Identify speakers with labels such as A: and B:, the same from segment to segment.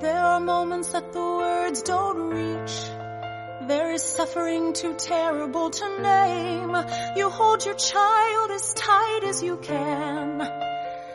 A: There are moments that the words don't reach. There is suffering too terrible to name. You hold your child as tight as you can.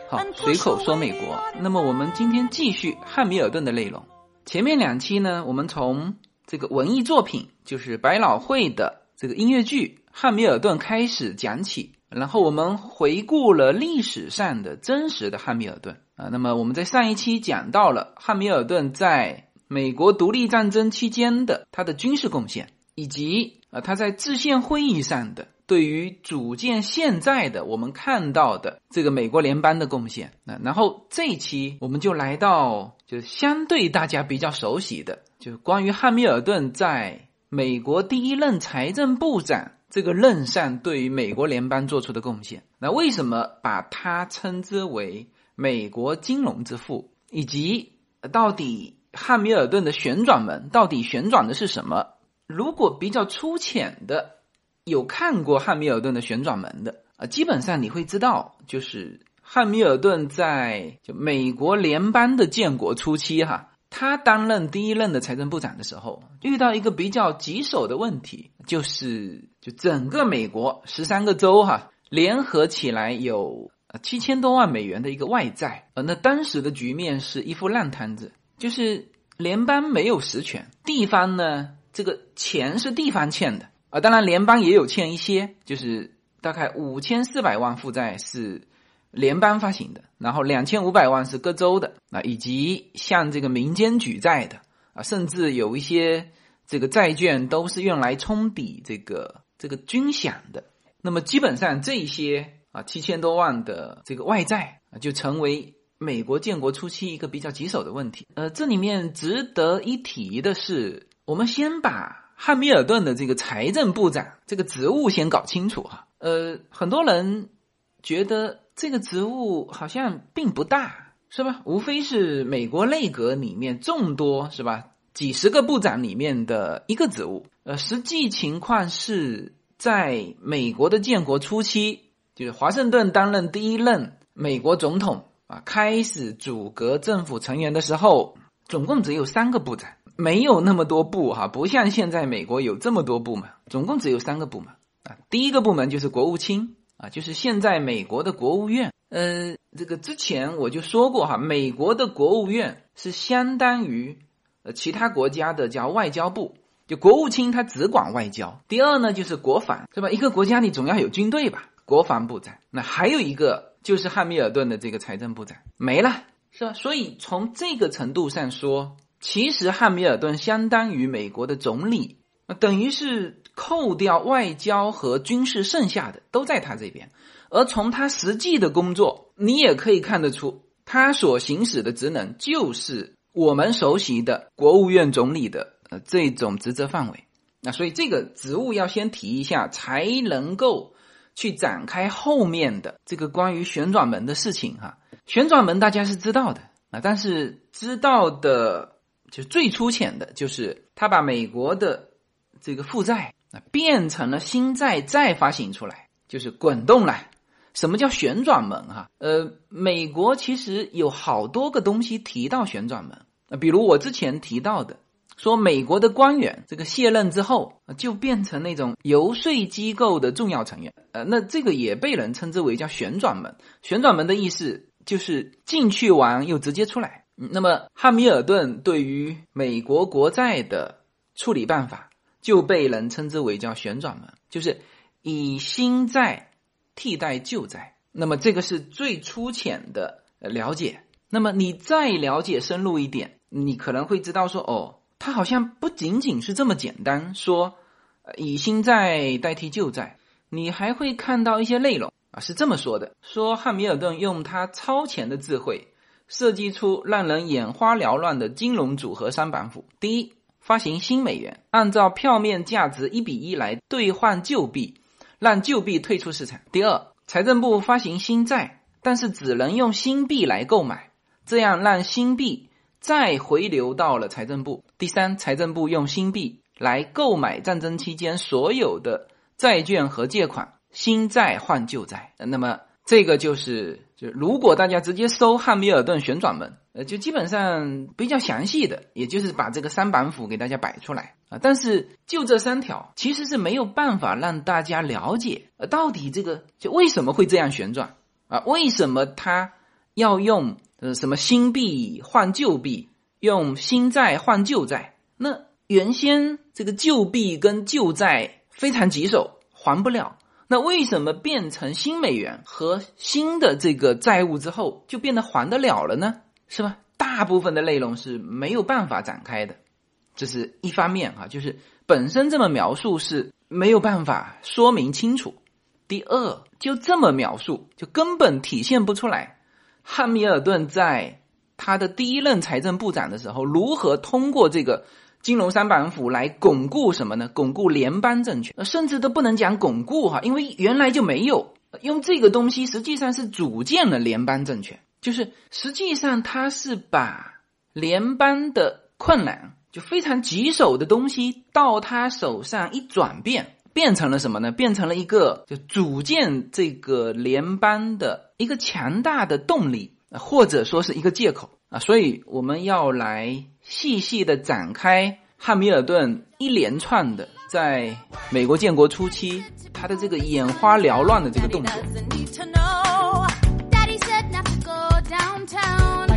B: 好，随口说美国。那么我们今天继续汉密尔顿的内容。前面两期呢，我们从这个文艺作品，就是百老汇的这个音乐剧《汉密尔顿》开始讲起，然后我们回顾了历史上的真实的汉密尔顿啊。那么我们在上一期讲到了汉密尔顿在美国独立战争期间的他的军事贡献，以及啊他在制宪会议上的对于组建现在的我们看到的这个美国联邦的贡献。那然后这一期我们就来到。就是相对大家比较熟悉的，就是关于汉密尔顿在美国第一任财政部长这个任上对于美国联邦做出的贡献。那为什么把他称之为美国金融之父？以及到底汉密尔顿的旋转门到底旋转的是什么？如果比较粗浅的有看过汉密尔顿的旋转门的啊，基本上你会知道，就是。汉密尔顿在就美国联邦的建国初期，哈，他担任第一任的财政部长的时候，遇到一个比较棘手的问题，就是就整个美国十三个州，哈，联合起来有七千多万美元的一个外债，呃，那当时的局面是一副烂摊子，就是联邦没有实权，地方呢，这个钱是地方欠的，啊，当然联邦也有欠一些，就是大概五千四百万负债是。联邦发行的，然后两千五百万是各州的啊，以及向这个民间举债的啊，甚至有一些这个债券都是用来冲抵这个这个军饷的。那么基本上这些啊七千多万的这个外债啊，就成为美国建国初期一个比较棘手的问题。呃，这里面值得一提的是，我们先把汉密尔顿的这个财政部长这个职务先搞清楚哈。呃，很多人觉得。这个职务好像并不大，是吧？无非是美国内阁里面众多是吧？几十个部长里面的一个职务。呃，实际情况是在美国的建国初期，就是华盛顿担任第一任美国总统啊，开始组阁政府成员的时候，总共只有三个部长，没有那么多部哈，不像现在美国有这么多部门，总共只有三个部门啊。第一个部门就是国务卿。啊，就是现在美国的国务院，呃，这个之前我就说过哈，美国的国务院是相当于呃其他国家的叫外交部，就国务卿他只管外交。第二呢，就是国防，是吧？一个国家你总要有军队吧？国防部长。那还有一个就是汉密尔顿的这个财政部长没了，是吧？所以从这个程度上说，其实汉密尔顿相当于美国的总理，那等于是。扣掉外交和军事，剩下的都在他这边。而从他实际的工作，你也可以看得出，他所行使的职能就是我们熟悉的国务院总理的呃这种职责范围。那所以这个职务要先提一下，才能够去展开后面的这个关于旋转门的事情哈。旋转门大家是知道的啊，但是知道的就最粗浅的就是他把美国的这个负债啊。变成了新债再发行出来，就是滚动了。什么叫旋转门？哈，呃，美国其实有好多个东西提到旋转门。比如我之前提到的，说美国的官员这个卸任之后，就变成那种游说机构的重要成员。呃，那这个也被人称之为叫旋转门。旋转门的意思就是进去玩又直接出来。那么汉密尔顿对于美国国债的处理办法。就被人称之为叫旋转门，就是以新债替代旧债。那么这个是最粗浅的了解。那么你再了解深入一点，你可能会知道说，哦，它好像不仅仅是这么简单，说以新债代替旧债。你还会看到一些内容啊，是这么说的：说汉密尔顿用他超前的智慧，设计出让人眼花缭乱的金融组合三板斧。第一。发行新美元，按照票面价值一比一来兑换旧币，让旧币退出市场。第二，财政部发行新债，但是只能用新币来购买，这样让新币再回流到了财政部。第三，财政部用新币来购买战争期间所有的债券和借款，新债换旧债。那么这个就是，就如果大家直接搜汉密尔顿旋转门，呃，就基本上比较详细的，也就是把这个三板斧给大家摆出来啊。但是就这三条，其实是没有办法让大家了解，呃，到底这个就为什么会这样旋转啊？为什么它要用呃什么新币换旧币，用新债换旧债？那原先这个旧币跟旧债非常棘手，还不了。那为什么变成新美元和新的这个债务之后，就变得还得了了呢？是吧？大部分的内容是没有办法展开的，这是一方面啊，就是本身这么描述是没有办法说明清楚。第二，就这么描述，就根本体现不出来汉密尔顿在他的第一任财政部长的时候，如何通过这个金融三板斧来巩固什么呢？巩固联邦政权，甚至都不能讲巩固哈，因为原来就没有用这个东西，实际上是组建了联邦政权。就是实际上，他是把联邦的困难，就非常棘手的东西，到他手上一转变，变成了什么呢？变成了一个就组建这个联邦的一个强大的动力，或者说是一个借口啊。所以我们要来细细的展开汉密尔顿一连串的在美国建国初期他的这个眼花缭乱的这个动作。Town.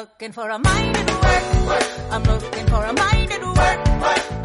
B: Looking for a mind at work. I'm looking for a mind at work.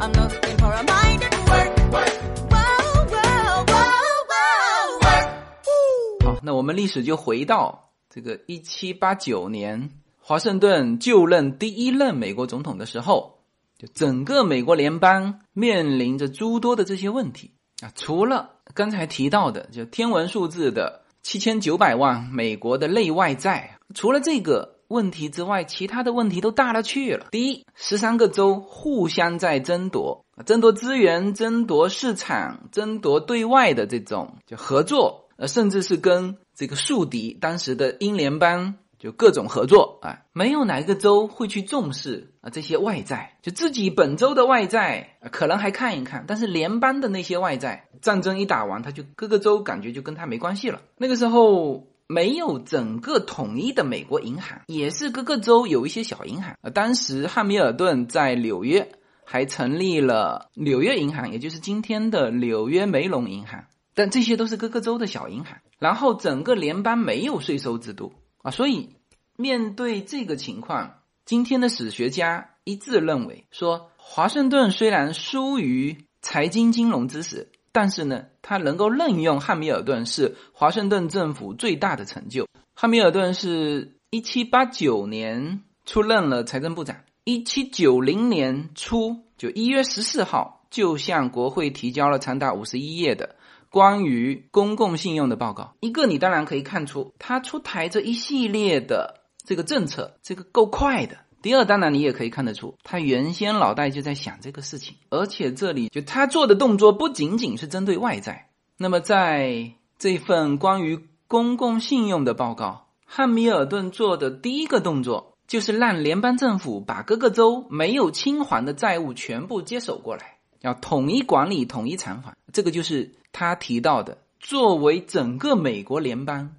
B: I'm looking for a mind at work. Whoa, whoa, whoa, whoa. 好，那我们历史就回到这个一七八九年，华盛顿就任第一任美国总统的时候，就整个美国联邦面临着诸多的这些问题啊，除了刚才提到的就天文数字的七千九百万美国的内外债，除了这个。问题之外，其他的问题都大了去了。第一，十三个州互相在争夺，争夺资源、争夺市场、争夺对外的这种就合作，呃，甚至是跟这个宿敌当时的英联邦就各种合作啊。没有哪一个州会去重视啊这些外债，就自己本州的外债可能还看一看，但是联邦的那些外债，战争一打完，他就各个州感觉就跟他没关系了。那个时候。没有整个统一的美国银行，也是各个州有一些小银行。呃，当时汉密尔顿在纽约还成立了纽约银行，也就是今天的纽约梅隆银行。但这些都是各个州的小银行。然后整个联邦没有税收制度啊，所以面对这个情况，今天的史学家一致认为说，华盛顿虽然疏于财经金融知识。但是呢，他能够任用汉密尔顿是华盛顿政府最大的成就。汉密尔顿是一七八九年出任了财政部长，一七九零年初就一月十四号就向国会提交了长达五十一页的关于公共信用的报告。一个你当然可以看出，他出台这一系列的这个政策，这个够快的。第二，当然你也可以看得出，他原先脑袋就在想这个事情，而且这里就他做的动作不仅仅是针对外债。那么在这份关于公共信用的报告，汉密尔顿做的第一个动作就是让联邦政府把各个州没有清还的债务全部接手过来，要统一管理、统一偿还。这个就是他提到的，作为整个美国联邦，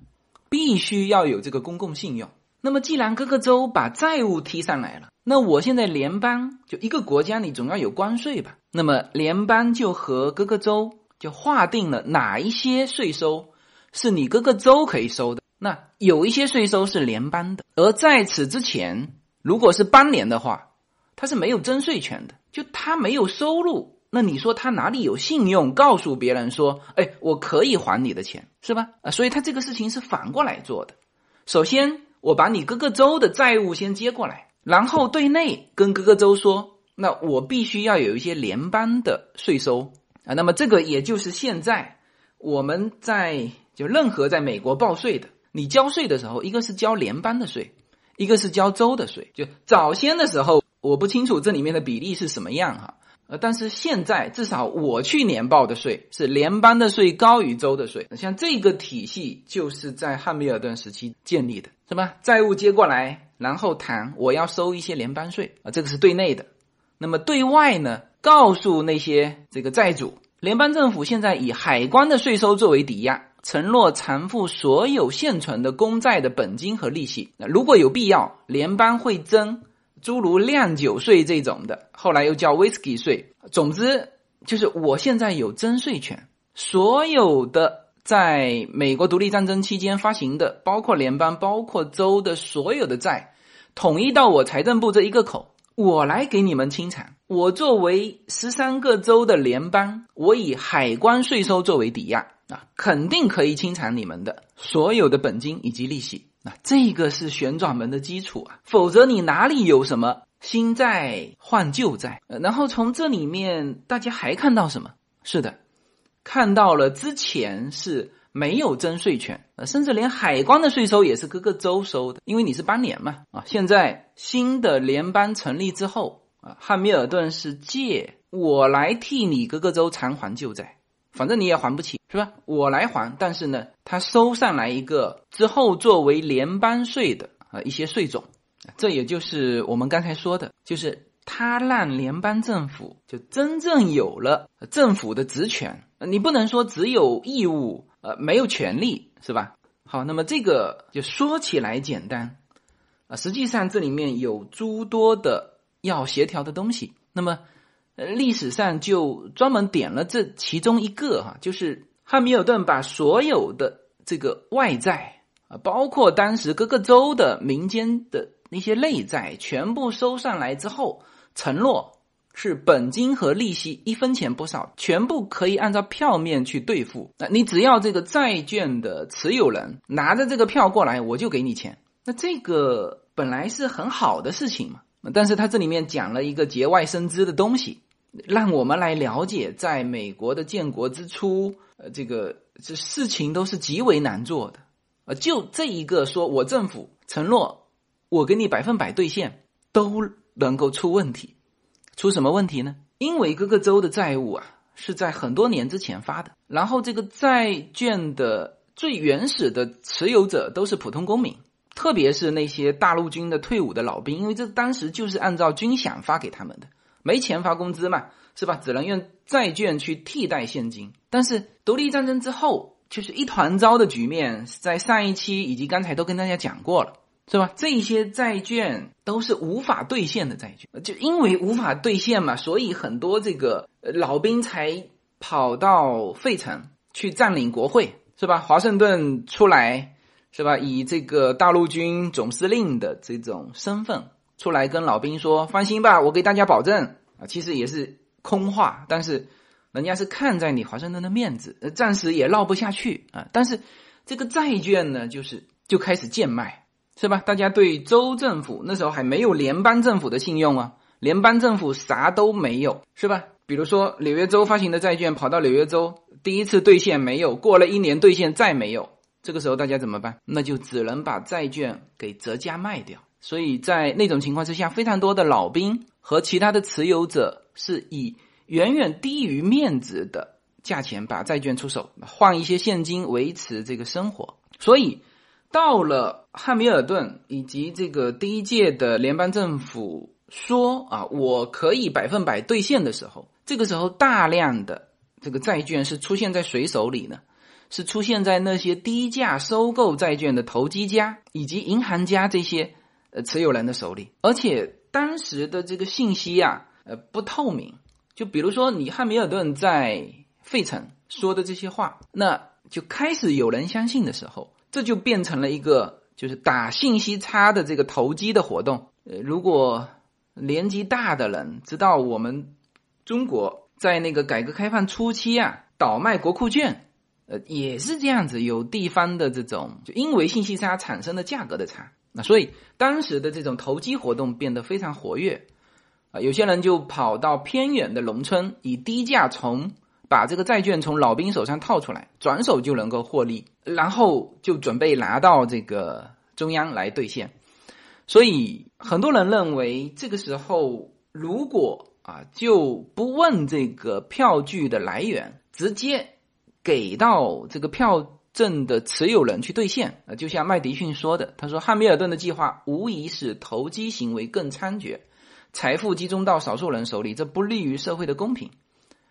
B: 必须要有这个公共信用。那么，既然各个州把债务提上来了，那我现在联邦就一个国家，你总要有关税吧？那么联邦就和各个州就划定了哪一些税收是你各个州可以收的，那有一些税收是联邦的。而在此之前，如果是邦联的话，他是没有征税权的，就他没有收入，那你说他哪里有信用告诉别人说，哎，我可以还你的钱，是吧？啊，所以他这个事情是反过来做的，首先。我把你各个州的债务先接过来，然后对内跟各个州说，那我必须要有一些联邦的税收啊。那么这个也就是现在我们在就任何在美国报税的，你交税的时候，一个是交联邦的税，一个是交州的税。就早先的时候，我不清楚这里面的比例是什么样哈。呃，但是现在至少我去年报的税是联邦的税高于州的税。像这个体系就是在汉密尔顿时期建立的，是吧？债务接过来，然后谈我要收一些联邦税啊，这个是对内的。那么对外呢，告诉那些这个债主，联邦政府现在以海关的税收作为抵押，承诺偿付所有现存的公债的本金和利息。那如果有必要，联邦会征。诸如酿酒税这种的，后来又叫 whisky 税。总之，就是我现在有征税权。所有的在美国独立战争期间发行的，包括联邦、包括州的所有的债，统一到我财政部这一个口，我来给你们清偿。我作为十三个州的联邦，我以海关税收作为抵押啊，肯定可以清偿你们的所有的本金以及利息。那这个是旋转门的基础啊，否则你哪里有什么新债换旧债？然后从这里面大家还看到什么？是的，看到了之前是没有征税权，甚至连海关的税收也是各个州收的，因为你是邦联嘛啊。现在新的联邦成立之后啊，汉密尔顿是借我来替你各个州偿还旧债。反正你也还不起，是吧？我来还，但是呢，他收上来一个之后作为联邦税的啊一些税种，这也就是我们刚才说的，就是他让联邦政府就真正有了政府的职权，你不能说只有义务，呃，没有权利，是吧？好，那么这个就说起来简单，啊，实际上这里面有诸多的要协调的东西，那么。呃，历史上就专门点了这其中一个哈，就是汉密尔顿把所有的这个外债啊，包括当时各个州的民间的那些内债，全部收上来之后，承诺是本金和利息一分钱不少，全部可以按照票面去兑付。那你只要这个债券的持有人拿着这个票过来，我就给你钱。那这个本来是很好的事情嘛，但是他这里面讲了一个节外生枝的东西。让我们来了解，在美国的建国之初，呃，这个这事情都是极为难做的，呃，就这一个，说我政府承诺我给你百分百兑现，都能够出问题，出什么问题呢？因为各个州的债务啊是在很多年之前发的，然后这个债券的最原始的持有者都是普通公民，特别是那些大陆军的退伍的老兵，因为这当时就是按照军饷发给他们的。没钱发工资嘛，是吧？只能用债券去替代现金。但是独立战争之后，就是一团糟的局面，在上一期以及刚才都跟大家讲过了，是吧？这些债券都是无法兑现的债券，就因为无法兑现嘛，所以很多这个老兵才跑到费城去占领国会，是吧？华盛顿出来，是吧？以这个大陆军总司令的这种身份。出来跟老兵说：“放心吧，我给大家保证啊，其实也是空话。但是人家是看在你华盛顿的面子，暂时也闹不下去啊。但是这个债券呢，就是就开始贱卖，是吧？大家对州政府那时候还没有联邦政府的信用啊，联邦政府啥都没有，是吧？比如说纽约州发行的债券，跑到纽约州第一次兑现没有，过了一年兑现再没有，这个时候大家怎么办？那就只能把债券给折价卖掉。”所以在那种情况之下，非常多的老兵和其他的持有者是以远远低于面值的价钱把债券出手，换一些现金维持这个生活。所以到了汉密尔顿以及这个第一届的联邦政府说啊，我可以百分百兑现的时候，这个时候大量的这个债券是出现在谁手里呢？是出现在那些低价收购债券的投机家以及银行家这些。持有人的手里，而且当时的这个信息啊，呃，不透明。就比如说，你汉密尔顿在费城说的这些话，那就开始有人相信的时候，这就变成了一个就是打信息差的这个投机的活动。呃，如果年纪大的人知道，我们中国在那个改革开放初期啊，倒卖国库券，呃，也是这样子，有地方的这种就因为信息差产生的价格的差。那所以当时的这种投机活动变得非常活跃，啊，有些人就跑到偏远的农村，以低价从把这个债券从老兵手上套出来，转手就能够获利，然后就准备拿到这个中央来兑现。所以很多人认为这个时候如果啊就不问这个票据的来源，直接给到这个票证的持有人去兑现啊，就像麦迪逊说的，他说汉密尔顿的计划无疑使投机行为更猖獗，财富集中到少数人手里，这不利于社会的公平。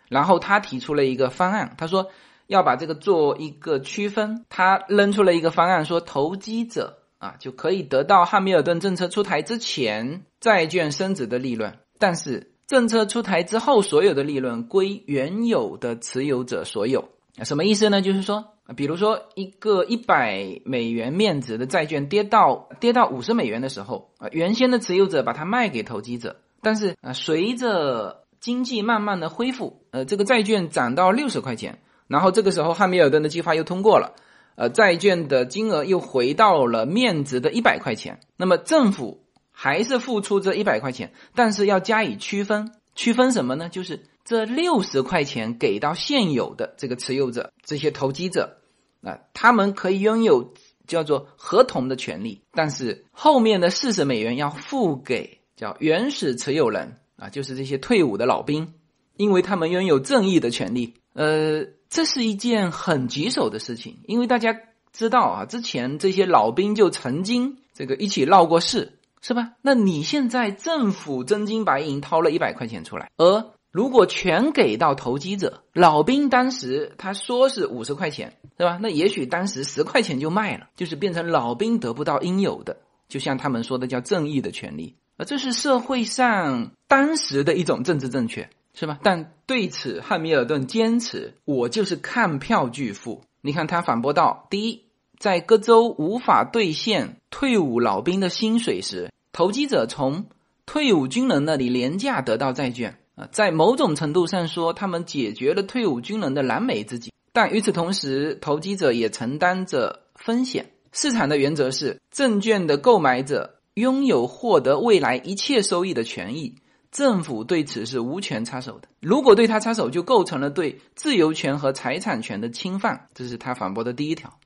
B: 然后他提出了一个方案，他说要把这个做一个区分，他扔出了一个方案，说投机者。啊，就可以得到汉密尔顿政策出台之前债券升值的利润，但是政策出台之后，所有的利润归原有的持有者所有。什么意思呢？就是说，比如说一个一百美元面值的债券跌到跌到五十美元的时候，啊，原先的持有者把它卖给投机者，但是啊，随着经济慢慢的恢复，呃，这个债券涨到六十块钱，然后这个时候汉密尔顿的计划又通过了。呃，债券的金额又回到了面值的一百块钱，那么政府还是付出这一百块钱，但是要加以区分，区分什么呢？就是这六十块钱给到现有的这个持有者，这些投机者，啊，他们可以拥有叫做合同的权利，但是后面的四十美元要付给叫原始持有人啊，就是这些退伍的老兵，因为他们拥有正义的权利，呃。这是一件很棘手的事情，因为大家知道啊，之前这些老兵就曾经这个一起闹过事，是吧？那你现在政府真金白银掏了一百块钱出来，而如果全给到投机者，老兵当时他说是五十块钱，是吧？那也许当时十块钱就卖了，就是变成老兵得不到应有的，就像他们说的叫正义的权利，而这是社会上当时的一种政治正确。是吧？但对此，汉密尔顿坚持，我就是看票据付。你看他反驳道：第一，在各州无法兑现退伍老兵的薪水时，投机者从退伍军人那里廉价得到债券啊，在某种程度上说，他们解决了退伍军人的燃眉之急。但与此同时，投机者也承担着风险。市场的原则是，证券的购买者拥有获得未来一切收益的权益。政府对此是无权插手的。如果对他插手，就构成了对自由权和财产权的侵犯。这是他反驳的第一条。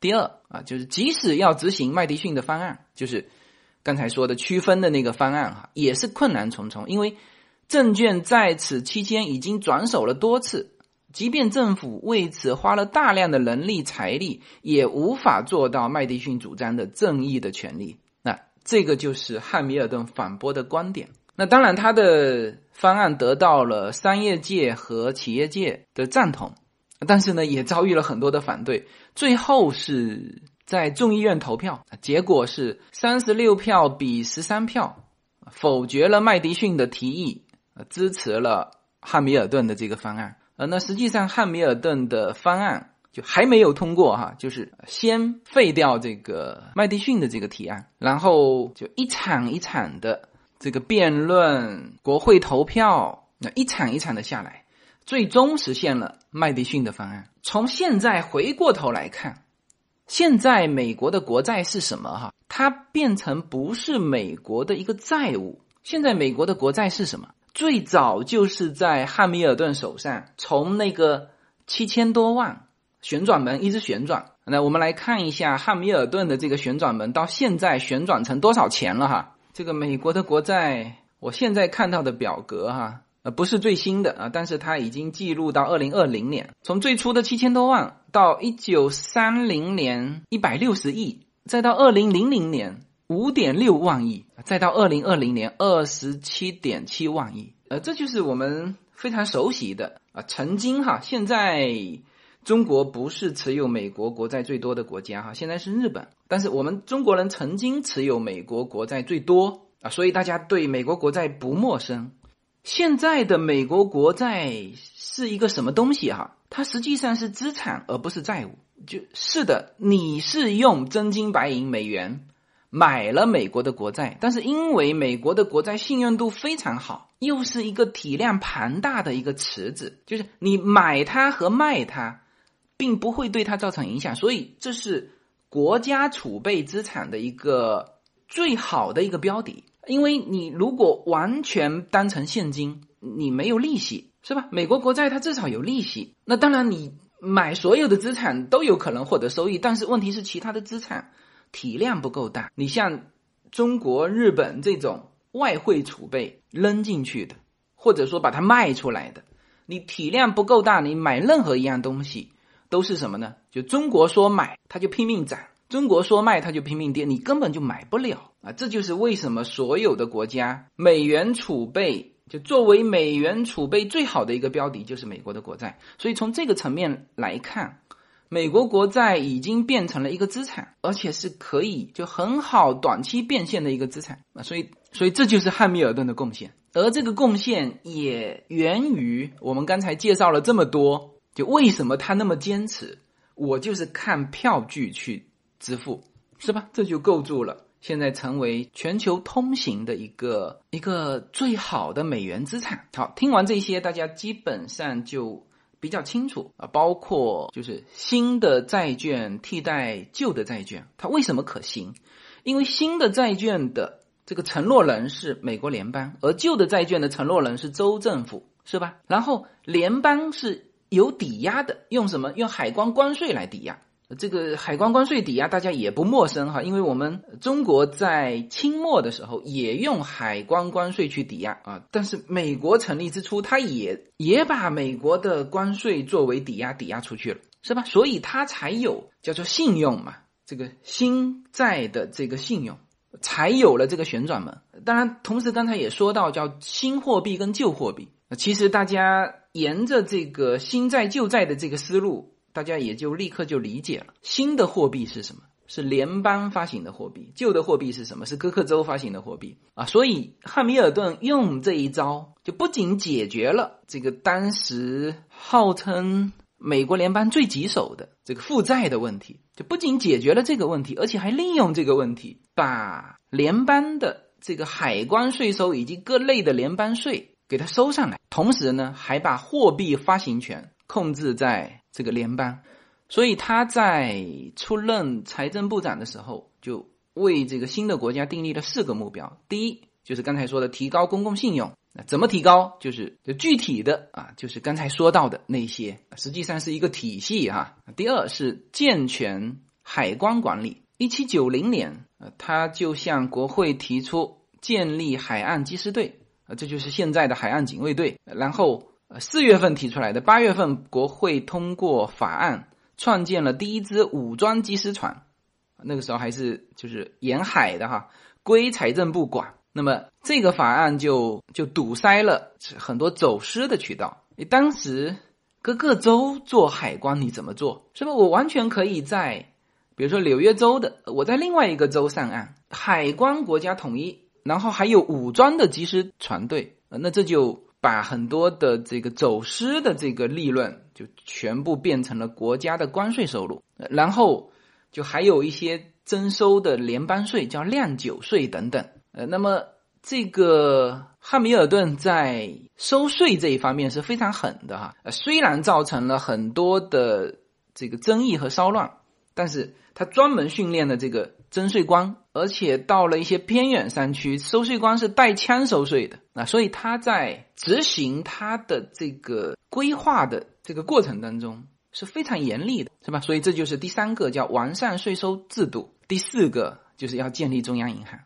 B: 第二啊，就是即使要执行麦迪逊的方案，就是刚才说的区分的那个方案哈，也是困难重重。因为证券在此期间已经转手了多次，即便政府为此花了大量的人力财力，也无法做到麦迪逊主张的正义的权利。那这个就是汉密尔顿反驳的观点。那当然，他的方案得到了商业界和企业界的赞同，但是呢，也遭遇了很多的反对。最后是在众议院投票，结果是三十六票比十三票，否决了麦迪逊的提议，呃支持了汉密尔顿的这个方案。呃，那实际上汉密尔顿的方案就还没有通过哈，就是先废掉这个麦迪逊的这个提案，然后就一场一场的。这个辩论、国会投票，那一场一场的下来，最终实现了麦迪逊的方案。从现在回过头来看，现在美国的国债是什么？哈，它变成不是美国的一个债务。现在美国的国债是什么？最早就是在汉密尔顿手上，从那个七千多万旋转门一直旋转。那我们来看一下汉密尔顿的这个旋转门到现在旋转成多少钱了？哈。这个美国的国债，我现在看到的表格哈，呃，不是最新的啊，但是它已经记录到二零二零年，从最初的七千多万到一九三零年一百六十亿，再到二零零零年五点六万亿，再到二零二零年二十七点七万亿，呃，这就是我们非常熟悉的啊，曾经哈，现在。中国不是持有美国国债最多的国家哈，现在是日本。但是我们中国人曾经持有美国国债最多啊，所以大家对美国国债不陌生。现在的美国国债是一个什么东西哈？它实际上是资产而不是债务。就是的，你是用真金白银美元买了美国的国债，但是因为美国的国债信用度非常好，又是一个体量庞大的一个池子，就是你买它和卖它。并不会对它造成影响，所以这是国家储备资产的一个最好的一个标的。因为你如果完全当成现金，你没有利息，是吧？美国国债它至少有利息。那当然，你买所有的资产都有可能获得收益，但是问题是其他的资产体量不够大。你像中国、日本这种外汇储备扔进去的，或者说把它卖出来的。你体量不够大，你买任何一样东西都是什么呢？就中国说买，它就拼命涨；中国说卖，它就拼命跌，你根本就买不了啊！这就是为什么所有的国家美元储备就作为美元储备最好的一个标的，就是美国的国债。所以从这个层面来看，美国国债已经变成了一个资产，而且是可以就很好短期变现的一个资产啊！所以，所以这就是汉密尔顿的贡献。而这个贡献也源于我们刚才介绍了这么多，就为什么他那么坚持，我就是看票据去支付，是吧？这就构筑了现在成为全球通行的一个一个最好的美元资产。好，听完这些，大家基本上就比较清楚啊，包括就是新的债券替代旧的债券，它为什么可行？因为新的债券的。这个承诺人是美国联邦，而旧的债券的承诺人是州政府，是吧？然后联邦是有抵押的，用什么？用海关关税来抵押。这个海关关税抵押大家也不陌生哈，因为我们中国在清末的时候也用海关关税去抵押啊。但是美国成立之初，它也也把美国的关税作为抵押抵押出去了，是吧？所以它才有叫做信用嘛，这个新债的这个信用。才有了这个旋转门。当然，同时刚才也说到叫新货币跟旧货币。其实大家沿着这个新债旧债的这个思路，大家也就立刻就理解了。新的货币是什么？是联邦发行的货币。旧的货币是什么？是各克州发行的货币啊。所以汉密尔顿用这一招，就不仅解决了这个当时号称。美国联邦最棘手的这个负债的问题，就不仅解决了这个问题，而且还利用这个问题，把联邦的这个海关税收以及各类的联邦税给它收上来。同时呢，还把货币发行权控制在这个联邦。所以他在出任财政部长的时候，就为这个新的国家订立了四个目标。第一，就是刚才说的提高公共信用。那怎么提高？就是就具体的啊，就是刚才说到的那些，实际上是一个体系哈。第二是健全海关管理。一七九零年，呃，他就向国会提出建立海岸缉私队，啊，这就是现在的海岸警卫队。然后，四月份提出来的，八月份国会通过法案，创建了第一支武装缉私船。那个时候还是就是沿海的哈，归财政部管。那么这个法案就就堵塞了很多走私的渠道。你当时各个州做海关，你怎么做？是吧？我完全可以在，比如说纽约州的，我在另外一个州上岸，海关国家统一，然后还有武装的缉师船队，那这就把很多的这个走私的这个利润就全部变成了国家的关税收入，然后就还有一些征收的联邦税，叫酿酒税等等。呃，那么这个汉密尔顿在收税这一方面是非常狠的哈。呃，虽然造成了很多的这个争议和骚乱，但是他专门训练了这个征税官，而且到了一些偏远山区，收税官是带枪收税的那。所以他在执行他的这个规划的这个过程当中是非常严厉的，是吧？所以这就是第三个叫完善税收制度，第四个就是要建立中央银行。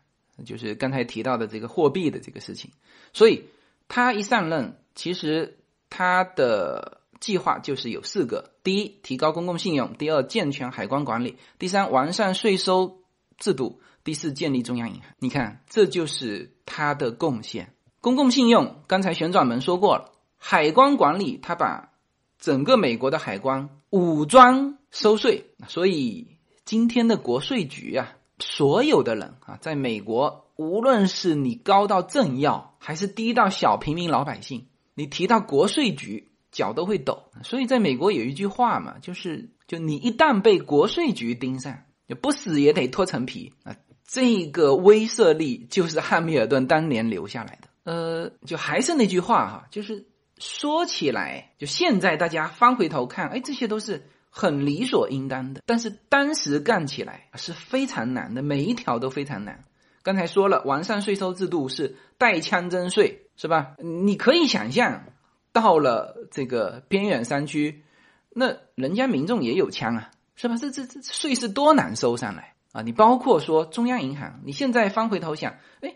B: 就是刚才提到的这个货币的这个事情，所以他一上任，其实他的计划就是有四个：第一，提高公共信用；第二，健全海关管理；第三，完善税收制度；第四，建立中央银行。你看，这就是他的贡献。公共信用，刚才旋转门说过了；海关管理，他把整个美国的海关武装收税，所以今天的国税局啊。所有的人啊，在美国，无论是你高到政要，还是低到小平民老百姓，你提到国税局，脚都会抖。所以，在美国有一句话嘛，就是就你一旦被国税局盯上，就不死也得脱层皮啊。这个威慑力就是汉密尔顿当年留下来的。呃，就还是那句话哈，就是说起来，就现在大家翻回头看，哎，这些都是。很理所应当的，但是当时干起来是非常难的，每一条都非常难。刚才说了，完善税收制度是带枪征税，是吧？你可以想象，到了这个边远山区，那人家民众也有枪啊，是吧？这这这税是多难收上来啊，你包括说中央银行，你现在翻回头想，哎，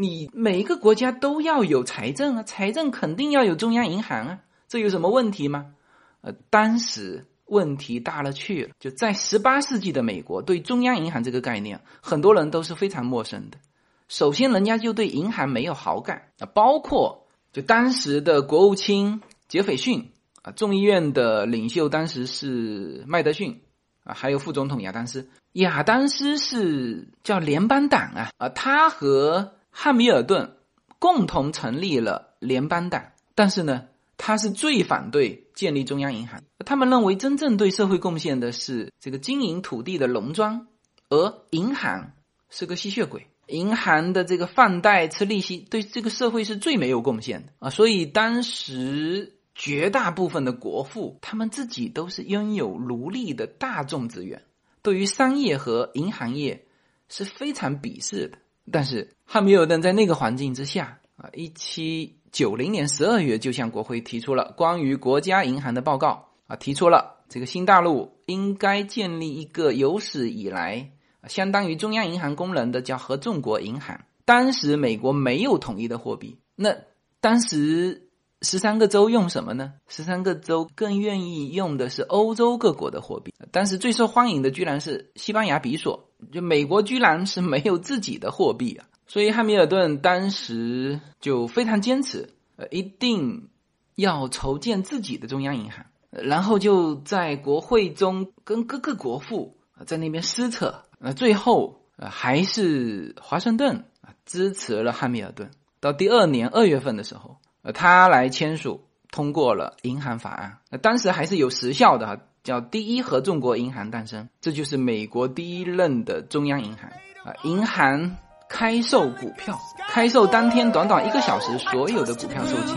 B: 你每一个国家都要有财政啊，财政肯定要有中央银行啊，这有什么问题吗？呃，当时问题大了去了，就在十八世纪的美国，对中央银行这个概念，很多人都是非常陌生的。首先，人家就对银行没有好感啊，包括就当时的国务卿杰斐逊啊，众议院的领袖当时是麦德逊啊，还有副总统亚当斯。亚当斯是叫联邦党啊啊，他和汉密尔顿共同成立了联邦党，但是呢，他是最反对建立中央银行。他们认为真正对社会贡献的是这个经营土地的农庄，而银行是个吸血鬼。银行的这个放贷吃利息，对这个社会是最没有贡献的啊！所以当时绝大部分的国富，他们自己都是拥有奴隶的大众资源，对于商业和银行业是非常鄙视的。但是汉密尔顿在那个环境之下啊，一七九零年十二月就向国会提出了关于国家银行的报告啊，提出了这个新大陆应该建立一个有史以来。相当于中央银行功能的叫合众国银行。当时美国没有统一的货币，那当时十三个州用什么呢？十三个州更愿意用的是欧洲各国的货币。当时最受欢迎的居然是西班牙比索，就美国居然是没有自己的货币啊！所以汉密尔顿当时就非常坚持，呃，一定要筹建自己的中央银行，然后就在国会中跟各个国父在那边撕扯。那最后，呃，还是华盛顿啊支持了汉密尔顿。到第二年二月份的时候，他来签署通过了银行法案。那当时还是有时效的哈，叫第一合众国银行诞生。这就是美国第一任的中央银行啊。银行开售股票，开售当天短短一个小时，所有的股票售罄。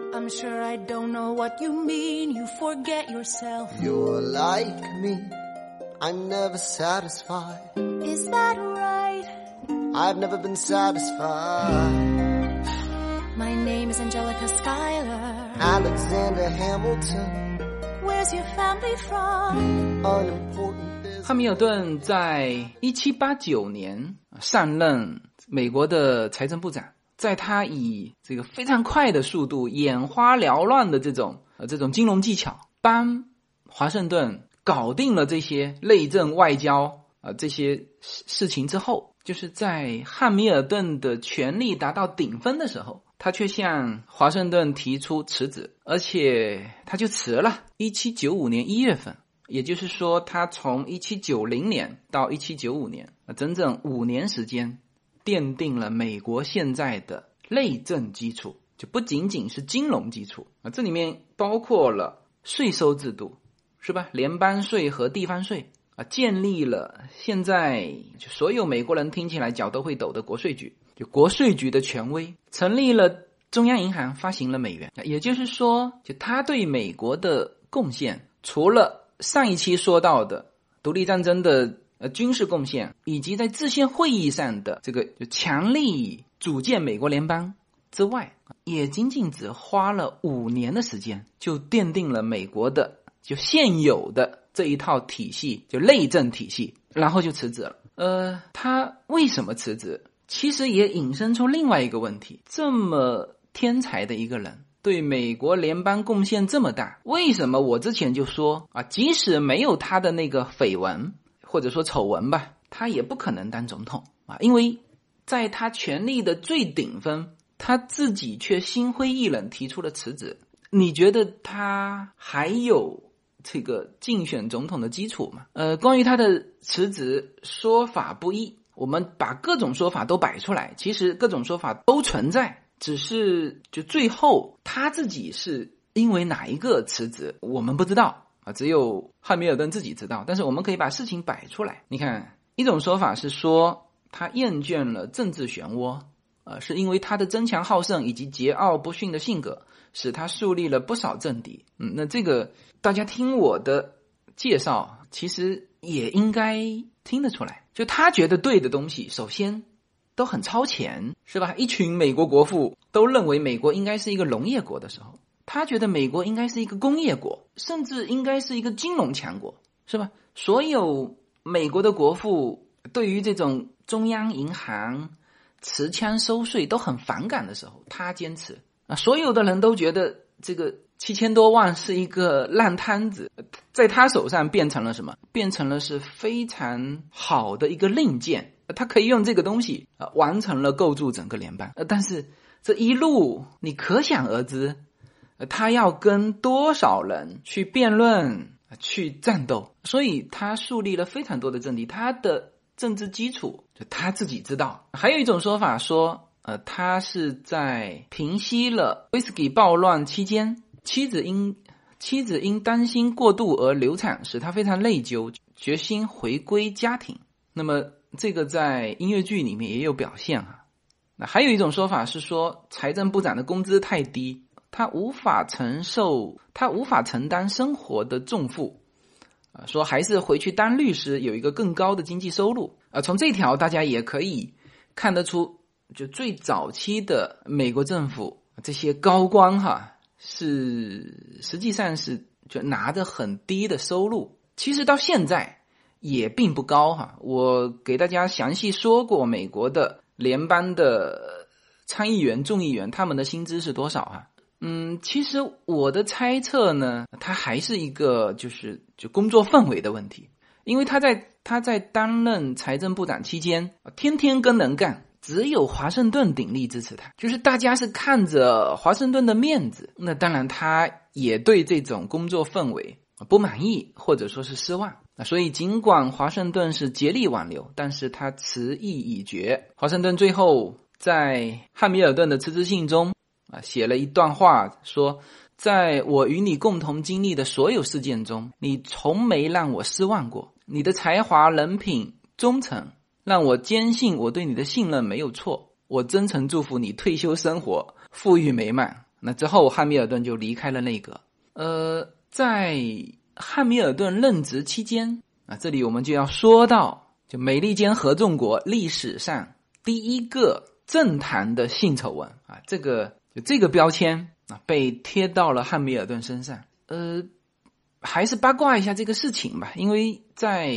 B: I'm sure I don't know what you mean. You forget yourself. You're like me. I'm never satisfied. Is that right? I've never been satisfied. My name is Angelica Schuyler. Alexander Hamilton. Where's your family from? Unimportant. 汉密尔顿在一七八九年上任美国的财政部长。 在他以这个非常快的速度、眼花缭乱的这种呃这种金融技巧，帮华盛顿搞定了这些内政、外交啊这些事事情之后，就是在汉密尔顿的权力达到顶峰的时候，他却向华盛顿提出辞职，而且他就辞了。一七九五年一月份，也就是说，他从一七九零年到一七九五年啊，整整五年时间。奠定了美国现在的内政基础，就不仅仅是金融基础啊，这里面包括了税收制度，是吧？联邦税和地方税啊，建立了现在就所有美国人听起来脚都会抖的国税局，就国税局的权威，成立了中央银行，发行了美元。也就是说，就他对美国的贡献，除了上一期说到的独立战争的。呃军事贡献，以及在制宪会议上的这个就强力组建美国联邦之外，也仅仅只花了五年的时间，就奠定了美国的就现有的这一套体系，就内政体系，然后就辞职了。呃，他为什么辞职？其实也引申出另外一个问题：这么天才的一个人。对美国联邦贡献这么大，为什么我之前就说啊，即使没有他的那个绯闻或者说丑闻吧，他也不可能当总统啊？因为在他权力的最顶峰，他自己却心灰意冷提出了辞职。你觉得他还有这个竞选总统的基础吗？呃，关于他的辞职，说法不一，我们把各种说法都摆出来，其实各种说法都存在。只是就最后他自己是因为哪一个辞职，我们不知道啊，只有汉密尔顿自己知道。但是我们可以把事情摆出来，你看，一种说法是说他厌倦了政治漩涡，呃，是因为他的争强好胜以及桀骜不驯的性格，使他树立了不少政敌。嗯，那这个大家听我的介绍，其实也应该听得出来，就他觉得对的东西，首先。都很超前，是吧？一群美国国父都认为美国应该是一个农业国的时候，他觉得美国应该是一个工业国，甚至应该是一个金融强国，是吧？所有美国的国父对于这种中央银行持枪收税都很反感的时候，他坚持啊，所有的人都觉得这个七千多万是一个烂摊子，在他手上变成了什么？变成了是非常好的一个令箭。他可以用这个东西啊，完成了构筑整个联邦。呃，但是这一路你可想而知，他要跟多少人去辩论、去战斗，所以他树立了非常多的政敌。他的政治基础就他自己知道。还有一种说法说，呃，他是在平息了威士忌暴乱期间，妻子因妻子因担心过度而流产，使他非常内疚，决心回归家庭。那么。这个在音乐剧里面也有表现啊。那还有一种说法是说，财政部长的工资太低，他无法承受，他无法承担生活的重负，啊，说还是回去当律师，有一个更高的经济收入。啊，从这条大家也可以看得出，就最早期的美国政府这些高官哈，是实际上是就拿着很低的收入。其实到现在。也并不高哈，我给大家详细说过美国的联邦的参议员、众议员他们的薪资是多少啊？嗯，其实我的猜测呢，他还是一个就是就工作氛围的问题，因为他在他在担任财政部长期间，天天跟人干，只有华盛顿鼎力支持他，就是大家是看着华盛顿的面子，那当然他也对这种工作氛围不满意或者说是失望。所以，尽管华盛顿是竭力挽留，但是他辞意已决。华盛顿最后在汉密尔顿的辞职信中啊，写了一段话，说：“在我与你共同经历的所有事件中，你从没让我失望过。你的才华、人品、忠诚，让我坚信我对你的信任没有错。我真诚祝福你退休生活富裕美满。”那之后，汉密尔顿就离开了内阁。呃，在。汉密尔顿任职期间啊，这里我们就要说到，就美利坚合众国历史上第一个政坛的性丑闻啊，这个就这个标签啊被贴到了汉密尔顿身上。呃，还是八卦一下这个事情吧，因为在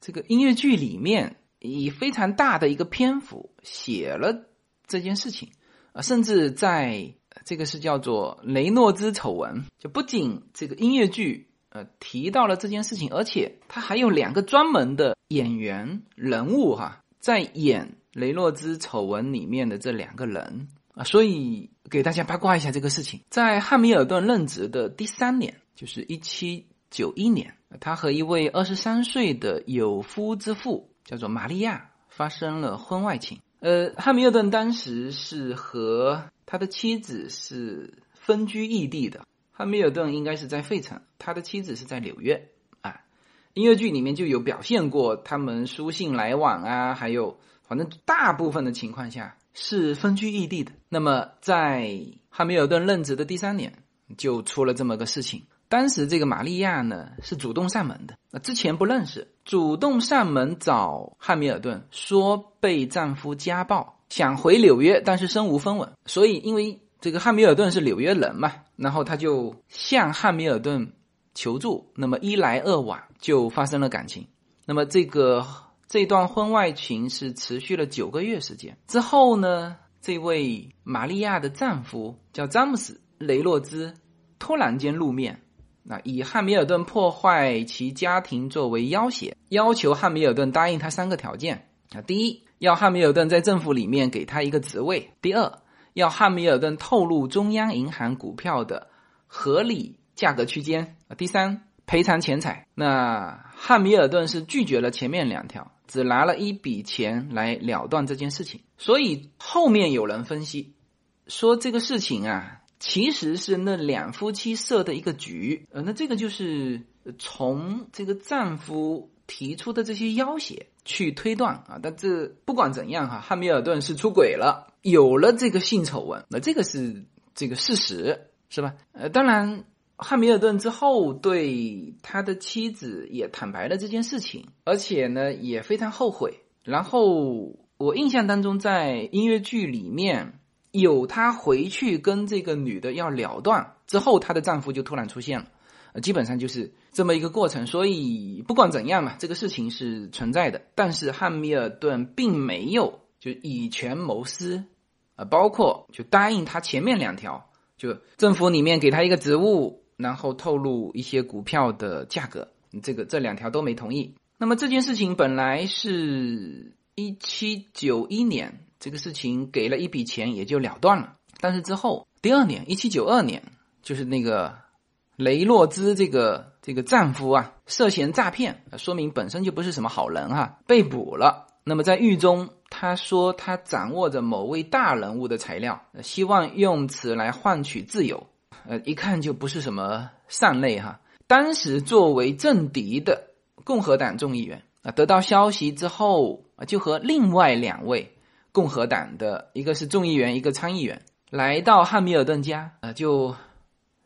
B: 这个音乐剧里面以非常大的一个篇幅写了这件事情啊，甚至在这个是叫做雷诺兹丑闻，就不仅这个音乐剧。呃，提到了这件事情，而且他还有两个专门的演员人物哈，在演雷诺兹丑闻里面的这两个人啊，所以给大家八卦一下这个事情。在汉密尔顿任职的第三年，就是一七九一年，他和一位二十三岁的有夫之妇叫做玛利亚发生了婚外情。呃，汉密尔顿当时是和他的妻子是分居异地的。汉密尔顿应该是在费城，他的妻子是在纽约啊。音乐剧里面就有表现过他们书信来往啊，还有反正大部分的情况下是分居异地的。那么在汉密尔顿任职的第三年，就出了这么个事情。当时这个玛利亚呢是主动上门的，那之前不认识，主动上门找汉密尔顿说被丈夫家暴，想回纽约，但是身无分文，所以因为这个汉密尔顿是纽约人嘛，然后他就向汉密尔顿求助，那么一来二往就发生了感情，那么这个这段婚外情是持续了九个月时间。之后呢，这位玛利亚的丈夫叫詹姆斯·雷诺兹。突然间露面，那以汉密尔顿破坏其家庭作为要挟，要求汉密尔顿答应他三个条件。啊：第一，要汉密尔顿在政府里面给他一个职位；第二，要汉密尔顿透露中央银行股票的合理价格区间；第三，赔偿钱财。那汉密尔顿是拒绝了前面两条，只拿了一笔钱来了断这件事情。所以后面有人分析说，这个事情啊。其实是那两夫妻设的一个局，呃，那这个就是从这个丈夫提出的这些要挟去推断啊。但这不管怎样哈，汉密尔顿是出轨了，有了这个性丑闻，那这个是这个事实，是吧？呃，当然，汉密尔顿之后对他的妻子也坦白了这件事情，而且呢也非常后悔。然后我印象当中，在音乐剧里面。有她回去跟这个女的要了断之后，她的丈夫就突然出现了，呃，基本上就是这么一个过程。所以不管怎样嘛，这个事情是存在的。但是汉密尔顿并没有就以权谋私，啊，包括就答应他前面两条，就政府里面给他一个职务，然后透露一些股票的价格，这个这两条都没同意。那么这件事情本来是一七九一年。这个事情给了一笔钱也就了断了，但是之后第二年，一七九二年，就是那个雷诺兹这个这个丈夫啊，涉嫌诈骗，说明本身就不是什么好人哈，被捕了。那么在狱中，他说他掌握着某位大人物的材料，希望用此来换取自由。呃，一看就不是什么善类哈。当时作为政敌的共和党众议员啊，得到消息之后啊，就和另外两位。共和党的一个是众议员，一个参议员来到汉密尔顿家，啊，就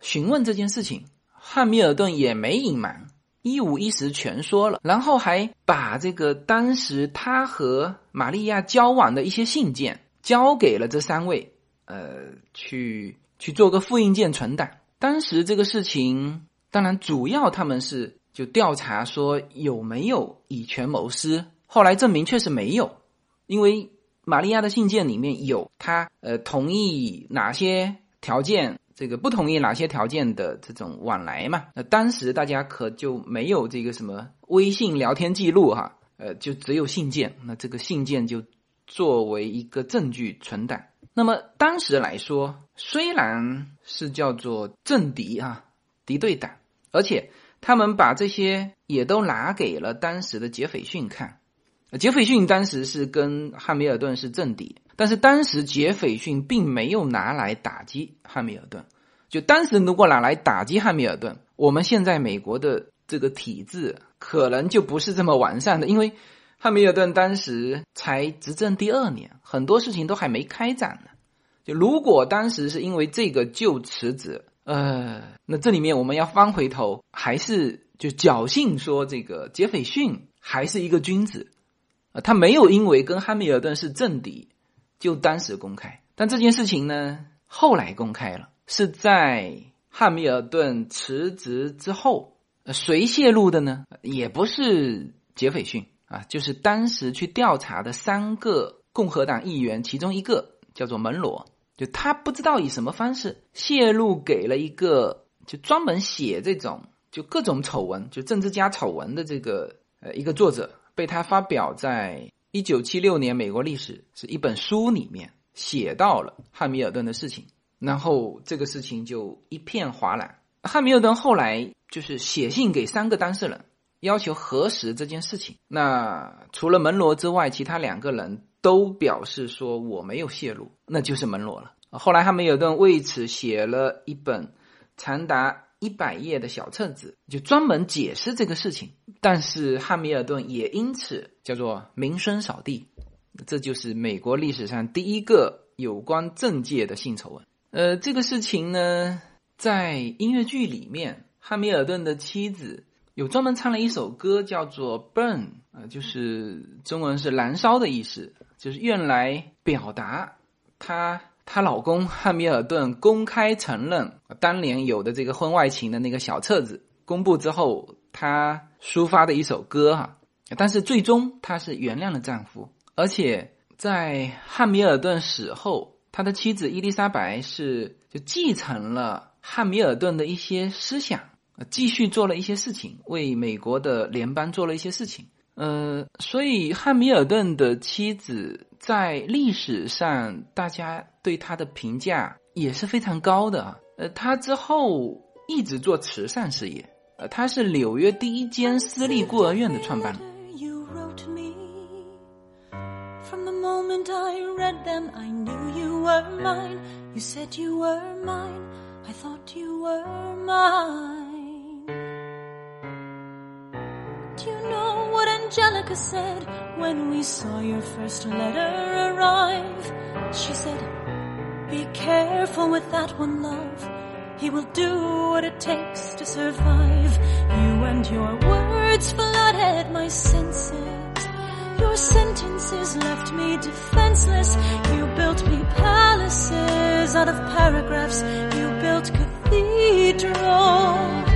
B: 询问这件事情。汉密尔顿也没隐瞒，一五一十全说了，然后还把这个当时他和玛利亚交往的一些信件交给了这三位，呃，去去做个复印件存档。当时这个事情，当然主要他们是就调查说有没有以权谋私，后来证明确实没有，因为。玛利亚的信件里面有他呃同意哪些条件，这个不同意哪些条件的这种往来嘛？那当时大家可就没有这个什么微信聊天记录哈，呃，就只有信件。那这个信件就作为一个证据存档。那么当时来说，虽然是叫做政敌啊，敌对党，而且他们把这些也都拿给了当时的杰斐逊看。杰斐逊当时是跟汉密尔顿是政敌，但是当时杰斐逊并没有拿来打击汉密尔顿。就当时如果拿来打击汉密尔顿，我们现在美国的这个体制可能就不是这么完善的，因为汉密尔顿当时才执政第二年，很多事情都还没开展呢。就如果当时是因为这个就辞职，呃，那这里面我们要翻回头，还是就侥幸说这个杰斐逊还是一个君子。啊，他没有因为跟汉密尔顿是政敌，就当时公开。但这件事情呢，后来公开了，是在汉密尔顿辞职之后。谁泄露的呢？也不是杰斐逊啊，就是当时去调查的三个共和党议员其中一个，叫做门罗。就他不知道以什么方式泄露给了一个就专门写这种就各种丑闻，就政治家丑闻的这个呃一个作者。被他发表在一九七六年《美国历史》是一本书里面写到了汉密尔顿的事情，然后这个事情就一片哗然。汉密尔顿后来就是写信给三个当事人，要求核实这件事情。那除了门罗之外，其他两个人都表示说我没有泄露，那就是门罗了。后来汉密尔顿为此写了一本长达。一百页的小册子就专门解释这个事情，但是汉密尔顿也因此叫做名声扫地，这就是美国历史上第一个有关政界的性丑闻。呃，这个事情呢，在音乐剧里面汉密尔顿的妻子有专门唱了一首歌，叫做《Burn》啊，就是中文是“燃烧”的意思，就是用来表达她她老公汉密尔顿公开承认当年有的这个婚外情的那个小册子公布之后，她抒发的一首歌哈。但是最终她是原谅了丈夫，而且在汉密尔顿死后，他的妻子伊丽莎白是就继承了汉密尔顿的一些思想。继续做了一些事情，为美国的联邦做了一些事情。呃，所以汉密尔顿的妻子在历史上，大家对他的评价也是非常高的。呃，他之后一直做慈善事业。呃，他是纽约第一间私立孤儿院的创办人。
A: Do you know what Angelica said when we saw your first letter arrive? She said, Be careful with that one, love. He will do what it takes to survive. You and your words flooded my senses. Your sentences left me defenseless. You built me palaces out of paragraphs. You built cathedrals.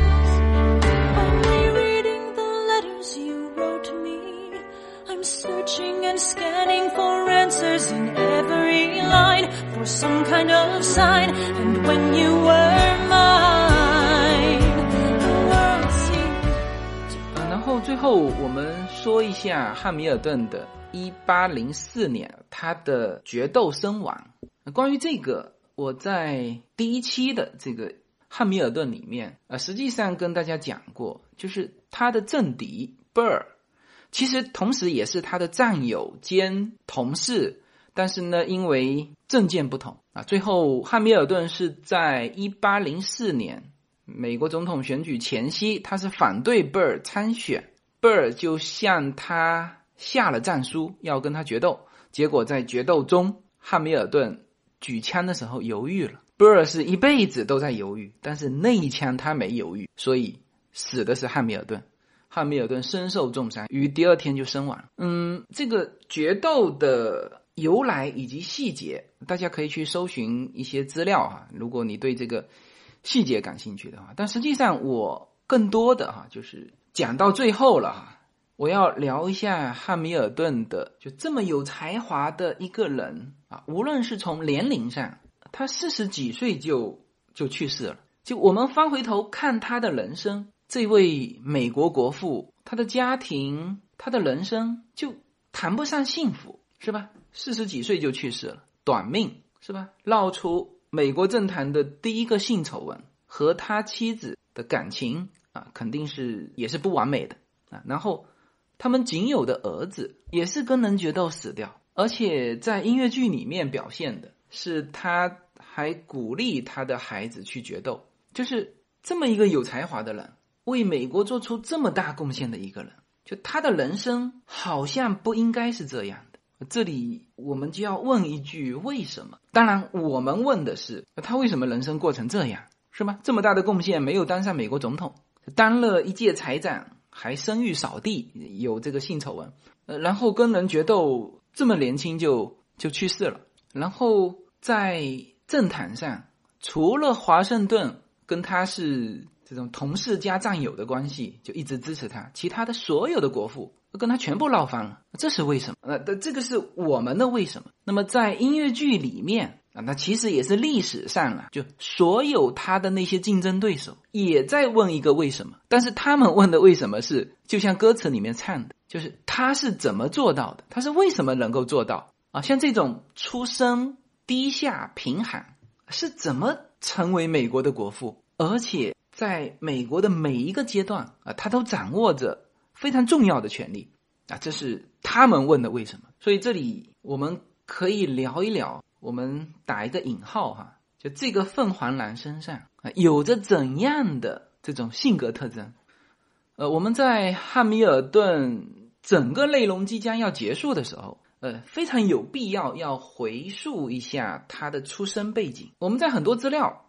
A: Scanning for answers in every line for some kind of sign. And when you were mine
B: 然后最后我们说一下汉密尔顿的一八零四年他的决斗身亡关于这个我在第一期的这个汉密尔顿里面啊实际上跟大家讲过就是他的政敌贝尔。其实同时也是他的战友兼同事。但是呢，因为政见不同啊，最后汉密尔顿是在一八零四年美国总统选举前夕，他是反对贝尔参选，贝尔就向他下了战书，要跟他决斗。结果在决斗中，汉密尔顿举枪的时候犹豫了。贝尔是一辈子都在犹豫，但是那一枪他没犹豫，所以死的是汉密尔顿。汉密尔顿身受重伤，于第二天就身亡。嗯，这个决斗的。由来以及细节，大家可以去搜寻一些资料哈。如果你对这个细节感兴趣的话，但实际上我更多的哈就是讲到最后了哈。我要聊一下汉密尔顿的，就这么有才华的一个人啊，无论是从年龄上，他四十几岁就就去世了。就我们翻回头看他的人生，这位美国国父，他的家庭，他的人生就谈不上幸福，是吧？四十几岁就去世了，短命是吧？闹出美国政坛的第一个性丑闻，和他妻子的感情啊，肯定是也是不完美的啊。然后，他们仅有的儿子也是跟人决斗死掉，而且在音乐剧里面表现的是他还鼓励他的孩子去决斗，就是这么一个有才华的人，为美国做出这么大贡献的一个人，就他的人生好像不应该是这样的。这里我们就要问一句：为什么？当然，我们问的是他为什么人生过成这样，是吗？这么大的贡献没有当上美国总统，当了一届财长，还声誉扫地，有这个性丑闻，呃，然后跟人决斗，这么年轻就就去世了。然后在政坛上，除了华盛顿跟他是这种同事加战友的关系，就一直支持他，其他的所有的国父都。跟他全部闹翻了，这是为什么？呃，这这个是我们的为什么？那么在音乐剧里面啊，那其实也是历史上啊，就所有他的那些竞争对手也在问一个为什么，但是他们问的为什么是，就像歌词里面唱的，就是他是怎么做到的？他是为什么能够做到啊？像这种出身低下贫寒，是怎么成为美国的国父？而且在美国的每一个阶段啊，他都掌握着。非常重要的权利啊，这是他们问的为什么？所以这里我们可以聊一聊，我们打一个引号哈，就这个凤凰男身上啊有着怎样的这种性格特征？呃，我们在汉密尔顿整个内容即将要结束的时候，呃，非常有必要要回溯一下他的出生背景。我们在很多资料。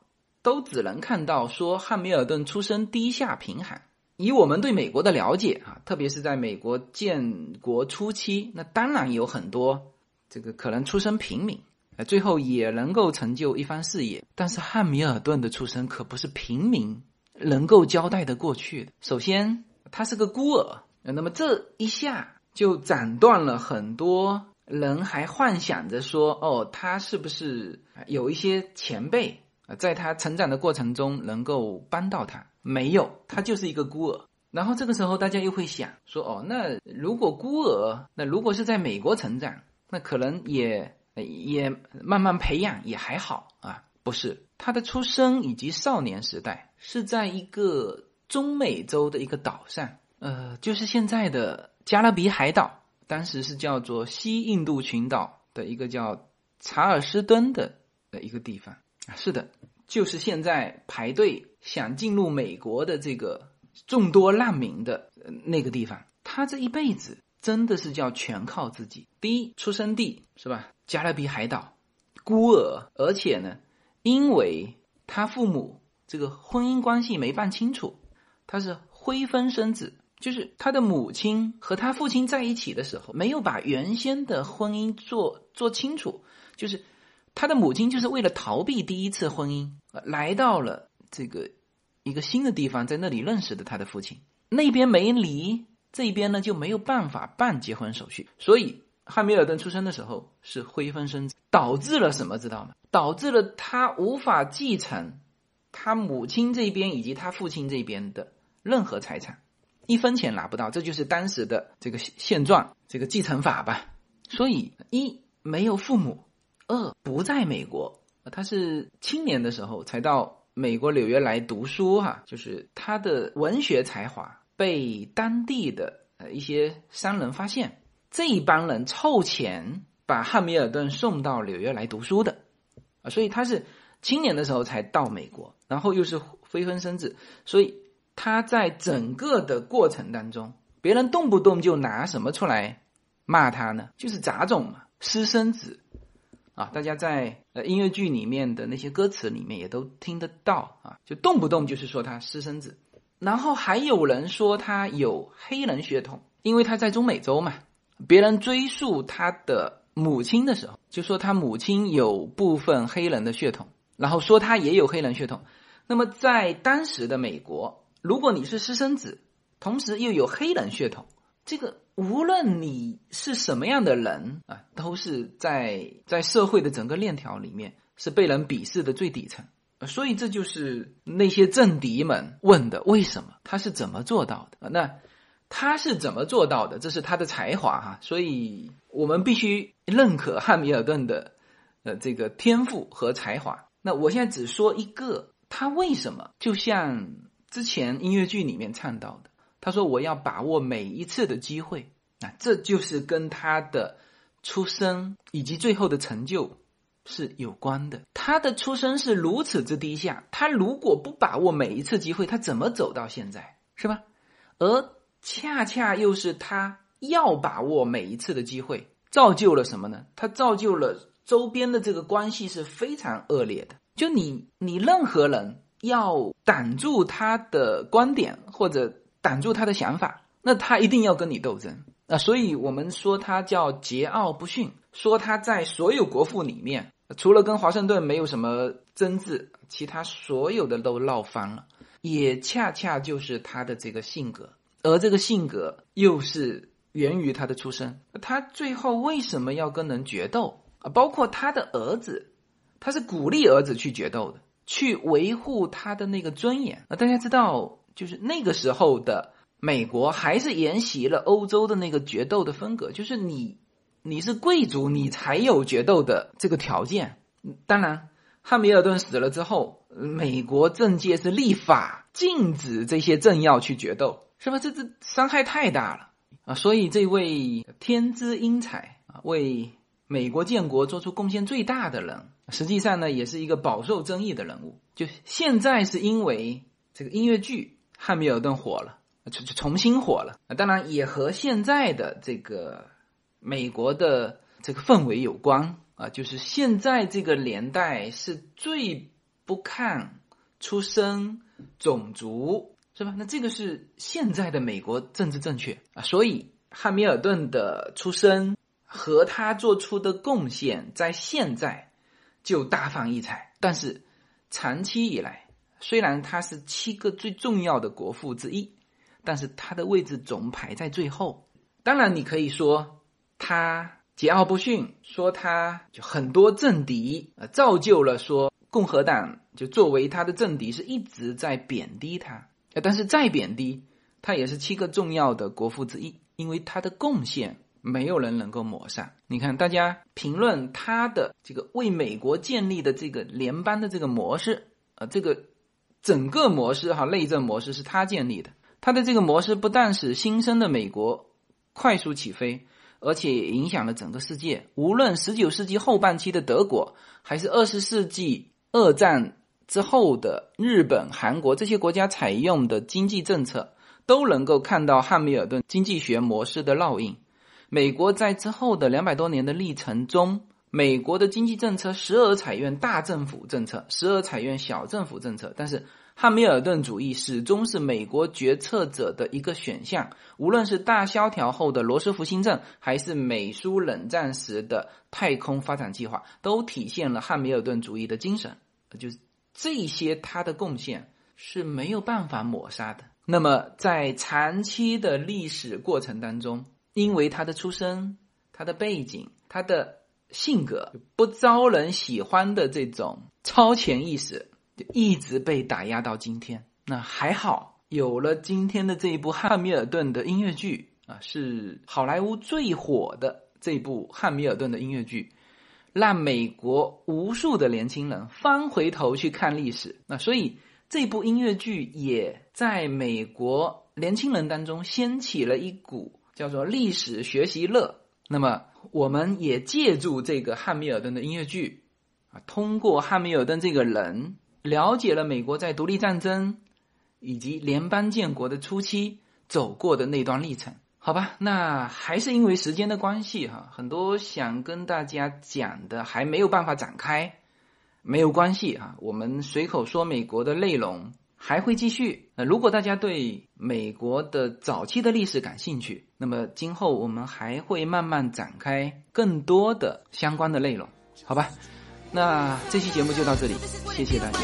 B: 都只能看到说汉密尔顿出身低下贫寒。以我们对美国的了解啊，特别是在美国建国初期，那当然有很多这个可能出身平民，呃，最后也能够成就一番事业。但是汉密尔顿的出身可不是平民能够交代的过去的。首先，他是个孤儿，那么这一下就斩断了很多人还幻想着说，哦，他是不是有一些前辈，在他成长的过程中能够帮到他。没有，他就是一个孤儿。然后这个时候，大家又会想说：“哦，那如果孤儿，那如果是在美国成长，那可能也也慢慢培养也还好啊。”不是，他的出生以及少年时代是在一个中美洲的一个岛上，呃，就是现在的加勒比海岛，当时是叫做西印度群岛的一个叫查尔斯敦的的一个地方。是的。就是现在排队想进入美国的这个众多难民的那个地方，他这一辈子真的是叫全靠自己。第一，出生地是吧？加勒比海岛，孤儿，而且呢，因为他父母这个婚姻关系没办清楚，他是灰分生子，就是他的母亲和他父亲在一起的时候，没有把原先的婚姻做做清楚，就是。他的母亲就是为了逃避第一次婚姻，来到了这个一个新的地方，在那里认识的他的父亲。那边没离，这边呢就没有办法办结婚手续。所以汉密尔顿出生的时候是灰分生子，导致了什么？知道吗？导致了他无法继承他母亲这边以及他父亲这边的任何财产，一分钱拿不到。这就是当时的这个现状，这个继承法吧。所以一没有父母。二不在美国，他是青年的时候才到美国纽约来读书哈，就是他的文学才华被当地的呃一些商人发现，这一帮人凑钱把汉密尔顿送到纽约来读书的，啊，所以他是青年的时候才到美国，然后又是非婚生子，所以他在整个的过程当中，别人动不动就拿什么出来骂他呢？就是杂种嘛，私生子。啊，大家在呃音乐剧里面的那些歌词里面也都听得到啊，就动不动就是说他私生子，然后还有人说他有黑人血统，因为他在中美洲嘛。别人追溯他的母亲的时候，就说他母亲有部分黑人的血统，然后说他也有黑人血统。那么在当时的美国，如果你是私生子，同时又有黑人血统，这个。无论你是什么样的人啊，都是在在社会的整个链条里面是被人鄙视的最底层。所以这就是那些政敌们问的：为什么他是怎么做到的？那他是怎么做到的？这是他的才华哈。所以我们必须认可汉密尔顿的呃这个天赋和才华。那我现在只说一个，他为什么就像之前音乐剧里面唱到的。他说：“我要把握每一次的机会，啊，这就是跟他的出生以及最后的成就是有关的。他的出生是如此之低下，他如果不把握每一次机会，他怎么走到现在？是吧？而恰恰又是他要把握每一次的机会，造就了什么呢？他造就了周边的这个关系是非常恶劣的。就你，你任何人要挡住他的观点或者。”挡住他的想法，那他一定要跟你斗争啊！所以我们说他叫桀骜不驯，说他在所有国父里面，除了跟华盛顿没有什么争执，其他所有的都闹翻了，也恰恰就是他的这个性格，而这个性格又是源于他的出身。他最后为什么要跟人决斗啊？包括他的儿子，他是鼓励儿子去决斗的，去维护他的那个尊严啊！大家知道。就是那个时候的美国，还是沿袭了欧洲的那个决斗的风格。就是你，你是贵族，你才有决斗的这个条件。当然，汉密尔顿死了之后，美国政界是立法禁止这些政要去决斗，是吧？这这伤害太大了啊！所以，这位天资英才啊，为美国建国做出贡献最大的人，实际上呢，也是一个饱受争议的人物。就现在是因为这个音乐剧。汉密尔顿火了，重重新火了。当然也和现在的这个美国的这个氛围有关啊。就是现在这个年代是最不看出生、种族，是吧？那这个是现在的美国政治正确啊。所以汉密尔顿的出生和他做出的贡献，在现在就大放异彩。但是长期以来，虽然他是七个最重要的国父之一，但是他的位置总排在最后。当然，你可以说他桀骜不驯，说他就很多政敌，呃，造就了说共和党就作为他的政敌是一直在贬低他。但是再贬低，他也是七个重要的国父之一，因为他的贡献没有人能够抹杀。你看，大家评论他的这个为美国建立的这个联邦的这个模式，呃，这个。整个模式哈，内政模式是他建立的。他的这个模式不但使新生的美国快速起飞，而且也影响了整个世界。无论十九世纪后半期的德国，还是二十世纪二战之后的日本、韩国这些国家采用的经济政策，都能够看到汉密尔顿经济学模式的烙印。美国在之后的两百多年的历程中。美国的经济政策时而采用大政府政策，时而采用小政府政策，但是汉密尔顿主义始终是美国决策者的一个选项。无论是大萧条后的罗斯福新政，还是美苏冷战时的太空发展计划，都体现了汉密尔顿主义的精神。就是这些他的贡献是没有办法抹杀的。那么在长期的历史过程当中，因为他的出身、他的背景、他的。性格不招人喜欢的这种超前意识，就一直被打压到今天。那还好，有了今天的这一部汉密尔顿的音乐剧啊，是好莱坞最火的这部汉密尔顿的音乐剧，让美国无数的年轻人翻回头去看历史。那所以这部音乐剧也在美国年轻人当中掀起了一股叫做历史学习热。那么。我们也借助这个汉密尔顿的音乐剧，啊，通过汉密尔顿这个人，了解了美国在独立战争以及联邦建国的初期走过的那段历程。好吧，那还是因为时间的关系哈，很多想跟大家讲的还没有办法展开，没有关系哈，我们随口说美国的内容。还会继续。那如果大家对美国的早期的历史感兴趣，那么今后我们还会慢慢展开更多的相关的内容，好吧？那这期节目就到这里，谢谢大家。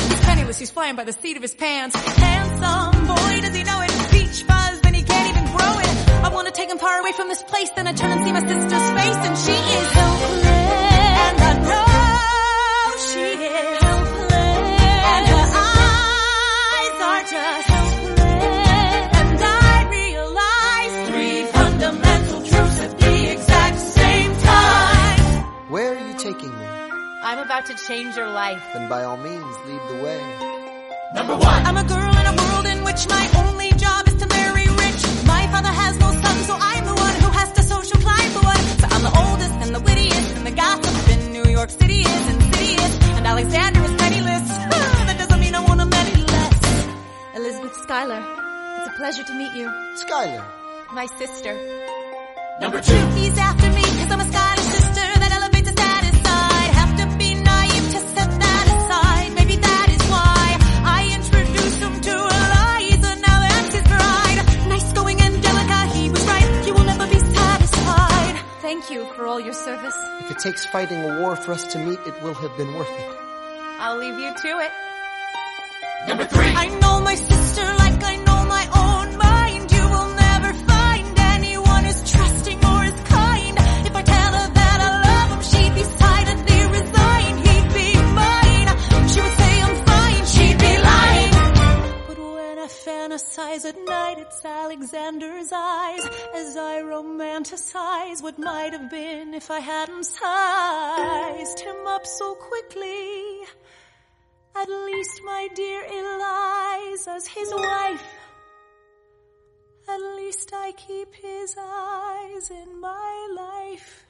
B: He's penniless. He's flying by the seat of his pants. Handsome boy, does he know it? Peach fuzz, then he can't even grow it. I wanna take him far away from this place, then I turn and see my sister's face, and she is helpless.
C: I'm about to change your life.
D: Then by all means, lead the way.
A: Number one. I'm a girl in a world in which my only job is to marry rich. My father has no son, so I'm the one who has to social climb the one. So I'm the oldest and the wittiest and the gossip in New York City is insidious. And Alexander is penniless. that doesn't mean I want him any less. Elizabeth Schuyler, it's a pleasure to meet you.
D: Schuyler.
A: My sister. Number two. He's after me because I'm a Schuyler Thank you for all your service.
D: If it takes fighting a war for us to meet, it will have been worth it.
C: I'll leave you to it.
A: Number three. I know my sister fantasize at night, it's Alexander's eyes as I romanticize what might have been if I hadn't sized him up so quickly. At least, my dear Eliza's his wife. At least I keep his eyes in my life.